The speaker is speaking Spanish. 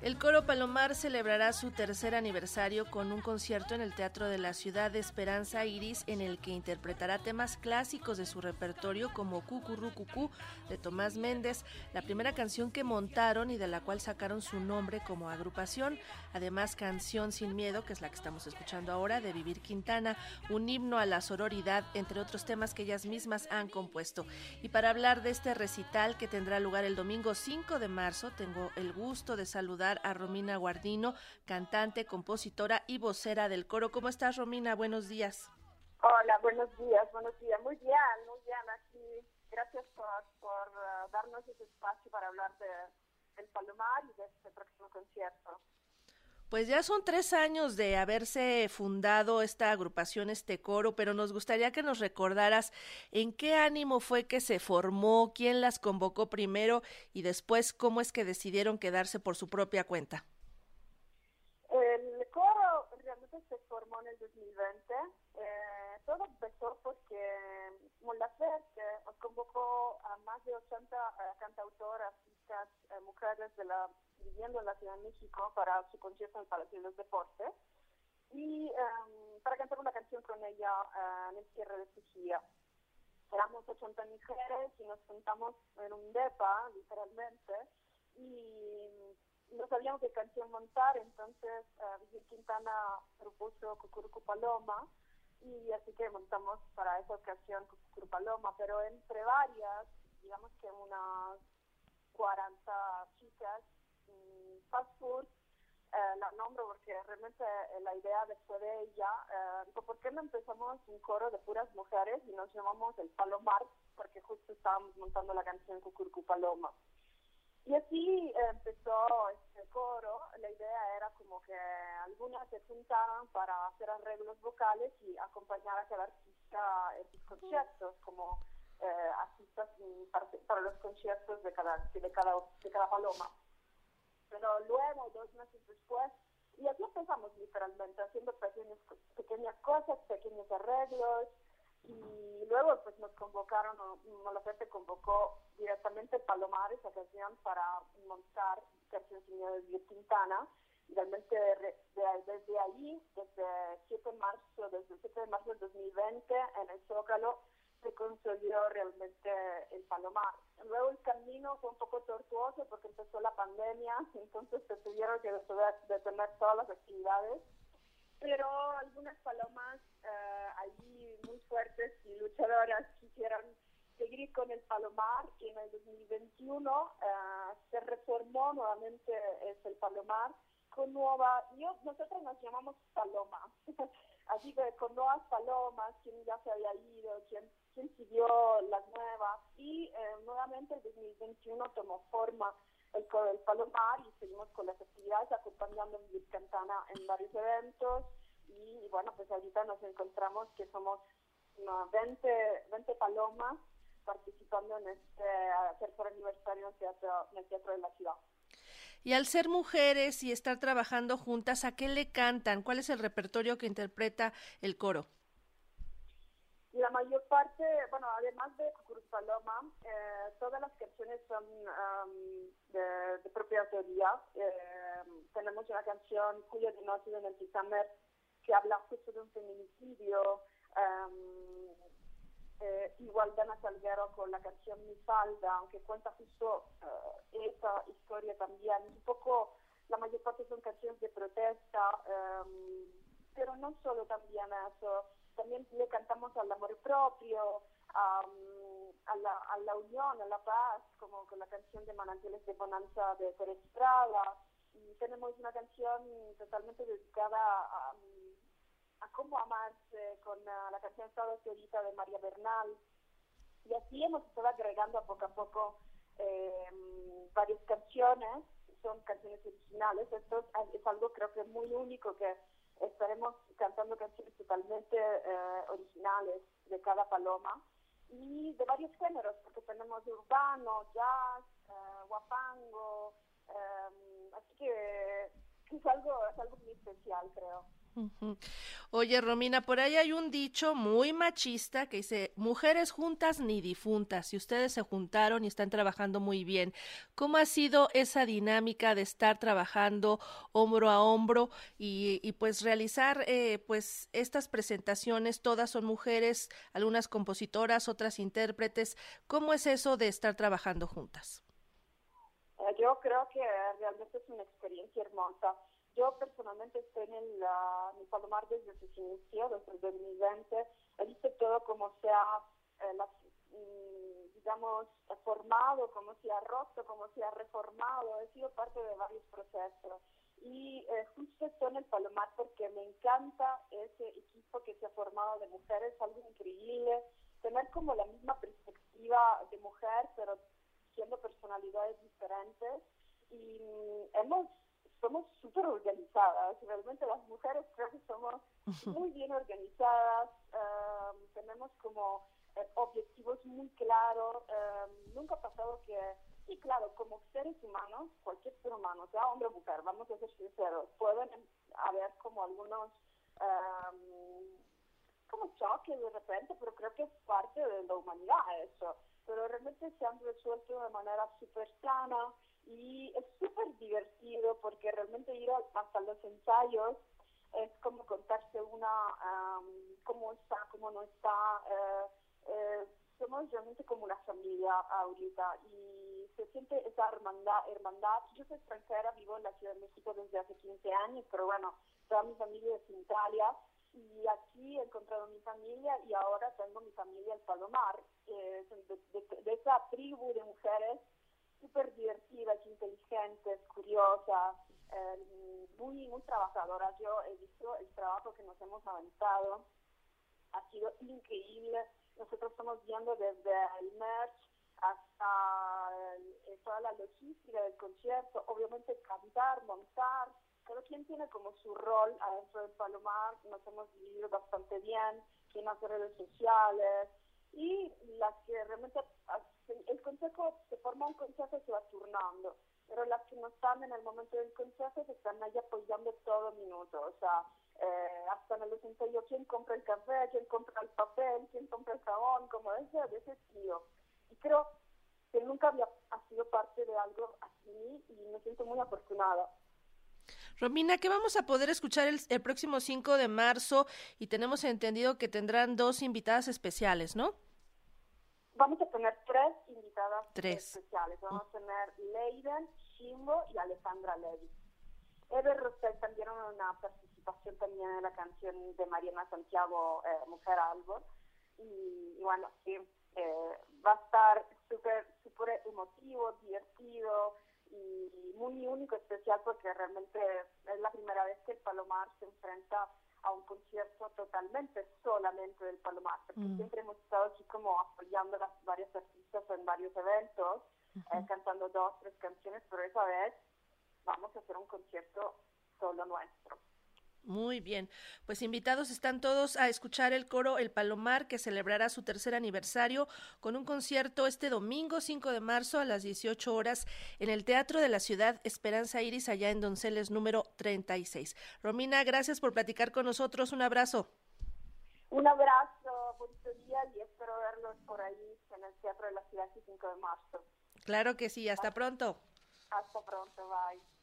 El Coro Palomar celebrará su tercer aniversario con un concierto en el Teatro de la Ciudad de Esperanza Iris en el que interpretará temas clásicos de su repertorio como Cucurru Cucú de Tomás Méndez, la primera canción que montaron y de la cual sacaron su nombre como agrupación, además Canción sin Miedo, que es la que estamos escuchando ahora, de Vivir Quintana, un himno a la sororidad, entre otros temas que ellas mismas han compuesto. Y para hablar de este recital que tendrá lugar el domingo 5 de marzo, tengo el gusto de saludar a Romina Guardino, cantante, compositora y vocera del coro. ¿Cómo estás, Romina? Buenos días. Hola, buenos días, buenos días. Muy bien, muy bien aquí. Gracias por, uh, darnos ese espacio para hablar de, del Palomar y de este próximo concierto. Pues ya son tres años de haberse fundado esta agrupación, este coro, pero nos gustaría que nos recordaras en qué ánimo fue que se formó, quién las convocó primero y después cómo es que decidieron quedarse por su propia cuenta. El coro realmente se formó en el 2020. Eh, todo empezó porque Molaferte convocó a más de 80 eh, cantautoras, de la viviendo en la Ciudad de México para su concierto en el Palacio de los Deportes. Y um, para cantar una canción con ella uh, en el cierre de su gira. Éramos 80 mujeres y nos juntamos en un depa, literalmente, y no sabíamos qué canción montar, entonces uh, Quintana propuso Cucurucu Paloma y así que montamos para esa ocasión Cucurucu Paloma, pero entre varias, digamos que unas 40 chicas fast food, eh, la nombro porque realmente eh, la idea después de ella, eh, ¿por qué no empezamos un coro de puras mujeres y nos llamamos el Palomar? Porque justo estábamos montando la canción Cucurcu Paloma. Y así eh, empezó este coro. La idea era como que algunas se juntaban para hacer arreglos vocales y acompañar a cada artista en sus conciertos, como eh, artistas para, los conciertos de cada, de cada, de cada paloma. Pero luego, dos meses después, y así empezamos literalmente, haciendo pequeños, pequeñas cosas, pequeños arreglos, y luego pues nos convocaron, gente convocó directamente Palomar, esa canción, para montar Canción Señor de Quintana, y realmente desde allí, desde 7 de marzo, desde el 7 de marzo del 2020, en el Zócalo, se consolidó realmente el Palomar. Luego el camino fue un poco tortuoso porque empezó la pandemia, entonces se tuvieron que detener todas las actividades, pero algunas palomas eh, allí muy fuertes y luchadoras quisieron seguir con el Palomar y en el 2021 eh, se reformó nuevamente el Palomar con nueva, yo, nosotros nos llamamos Paloma, así que con nuevas palomas, quien ya se había ido, quien siguió las nuevas y eh, nuevamente el 2021 tomó forma el del Palomar y seguimos con las actividades acompañando a Vivir Cantana en varios eventos. Y, bueno, pues ahorita nos encontramos que somos 20, 20 palomas participando en este tercer aniversario en teatro, en el Teatro de la Ciudad. Y al ser mujeres y estar trabajando juntas, ¿a qué le cantan? ¿Cuál es el repertorio que interpreta el coro? La mayor parte, bueno, además de Cucuruz Paloma, eh, todas las canciones son de, propia autoría. Eh, tenemos una canción, Julio de Noche en el Tizamer, que habla justo de un feminicidio. Eh, igual Dana Salguero con la canción Mi Falda, aunque cuenta justo esa historia también. Un poco, la mayor parte son canciones de protesta, pero no solo también eso también le cantamos al amor propio, a, la, a la unión, a la paz, como con la canción de Manantiales de Bonanza de Teresa Estrada. Y tenemos una canción totalmente dedicada a cómo amarse, con la, canción Estado Teorita de María Bernal. Y así hemos estado agregando a poco a poco eh, varias canciones, son canciones originales. Esto es algo creo que muy único que estaremos cantando canciones totalmente eh, originales de cada paloma y de varios géneros, porque tenemos urbano, jazz, eh, guapango, em, así que es algo, es algo muy especial, creo. Oye, Romina, por ahí hay un dicho muy machista que dice, mujeres juntas ni difuntas, y ustedes se juntaron y están trabajando muy bien. ¿Cómo ha sido esa dinámica de estar trabajando hombro a hombro y, y pues realizar eh, pues estas presentaciones? Todas son mujeres, algunas compositoras, otras intérpretes. ¿Cómo es eso de estar trabajando juntas? Eh, yo creo que realmente es una experiencia hermosa yo personalmente estoy en el, Palomar desde sus inicios, desde el 2020. He visto todo como se ha, eh, mm, digamos, formado, como se ha roto, como se ha reformado. He sido parte de varios procesos. Y eh, justo estoy en el Palomar porque me encanta ese equipo que se ha formado de mujeres, algo increíble. Tener como la misma perspectiva de mujer, pero siendo personalidades diferentes. Y mm, hemos somos súper organizadas, realmente las mujeres creo que somos muy bien organizadas, em, tenemos como eh, objetivos muy claros, em, nunca ha pasado que, y claro, como seres humanos, cualquier ser humano, sea hombre o mujer, vamos a ser sinceros, pueden haber como algunos em, como choques de repente, pero creo que es parte de la humanidad eso, pero realmente se han resuelto de manera súper sana, y es súper divertido porque realmente ir hasta los ensayos es como contarse una cómo está, cómo no está. Eh, eh, somos realmente como una familia ahorita y se siente esa hermandad, hermandad. Yo soy extranjera, vivo en la Ciudad de México desde hace 15 años, pero bueno, toda mi familia es en Italia y aquí he encontrado mi familia y ahora tengo mi familia en Palomar, eh, de esa tribu de mujeres súper divertidas, inteligentes, curiosas, eh, muy, muy trabajadoras. Yo he visto el trabajo que nos hemos avanzado, ha sido increíble. Nosotros estamos viendo desde el merch hasta toda la logística del concierto, obviamente cantar, montar, cada quien tiene como su rol adentro del Palomar, nos hemos dividido bastante bien, quien hace redes sociales y las que realmente el consejo se forma un consejo y se va turnando, pero las que no están en el momento del consejo se están ahí apoyando todo minuto, o sea, eh, hasta en el yo quién compra el café, quién compra el papel, quién compra el jabón, como ese, de ese estilo. Y creo que nunca había sido parte de algo así y me siento muy afortunada. Romina, ¿qué vamos a poder escuchar el, el próximo 5 de marzo y tenemos entendido que tendrán dos invitadas especiales, ¿no? Vamos a tener tres invitadas especiales. Vamos a tener Leiden, Shimbo y Alejandra Levy. Eve Rosell también una participación también en la canción de Mariana Santiago, eh, Mujer Albor. Y, bueno, sí, eh, va a estar súper super emotivo, divertido y muy único, especial porque realmente es la primera vez que el Palomar se enfrenta a un concierto totalmente solamente del Palomar, porque mm. siempre hemos estado así como apoyando a las varias artistas en varios eventos, eh, cantando dos, tres canciones, pero esa vez vamos a hacer un concierto solo nuestro. Muy bien, pues invitados están todos a escuchar el coro El Palomar que celebrará su tercer aniversario con un concierto este domingo 5 de marzo a las 18 horas en el Teatro de la Ciudad Esperanza Iris allá en Donceles número 36. Romina, gracias por platicar con nosotros, un abrazo. Un abrazo, bonito día y espero verlos por ahí en el Teatro de la Ciudad el 5 de marzo. Claro que sí, hasta pronto. Hasta pronto, bye.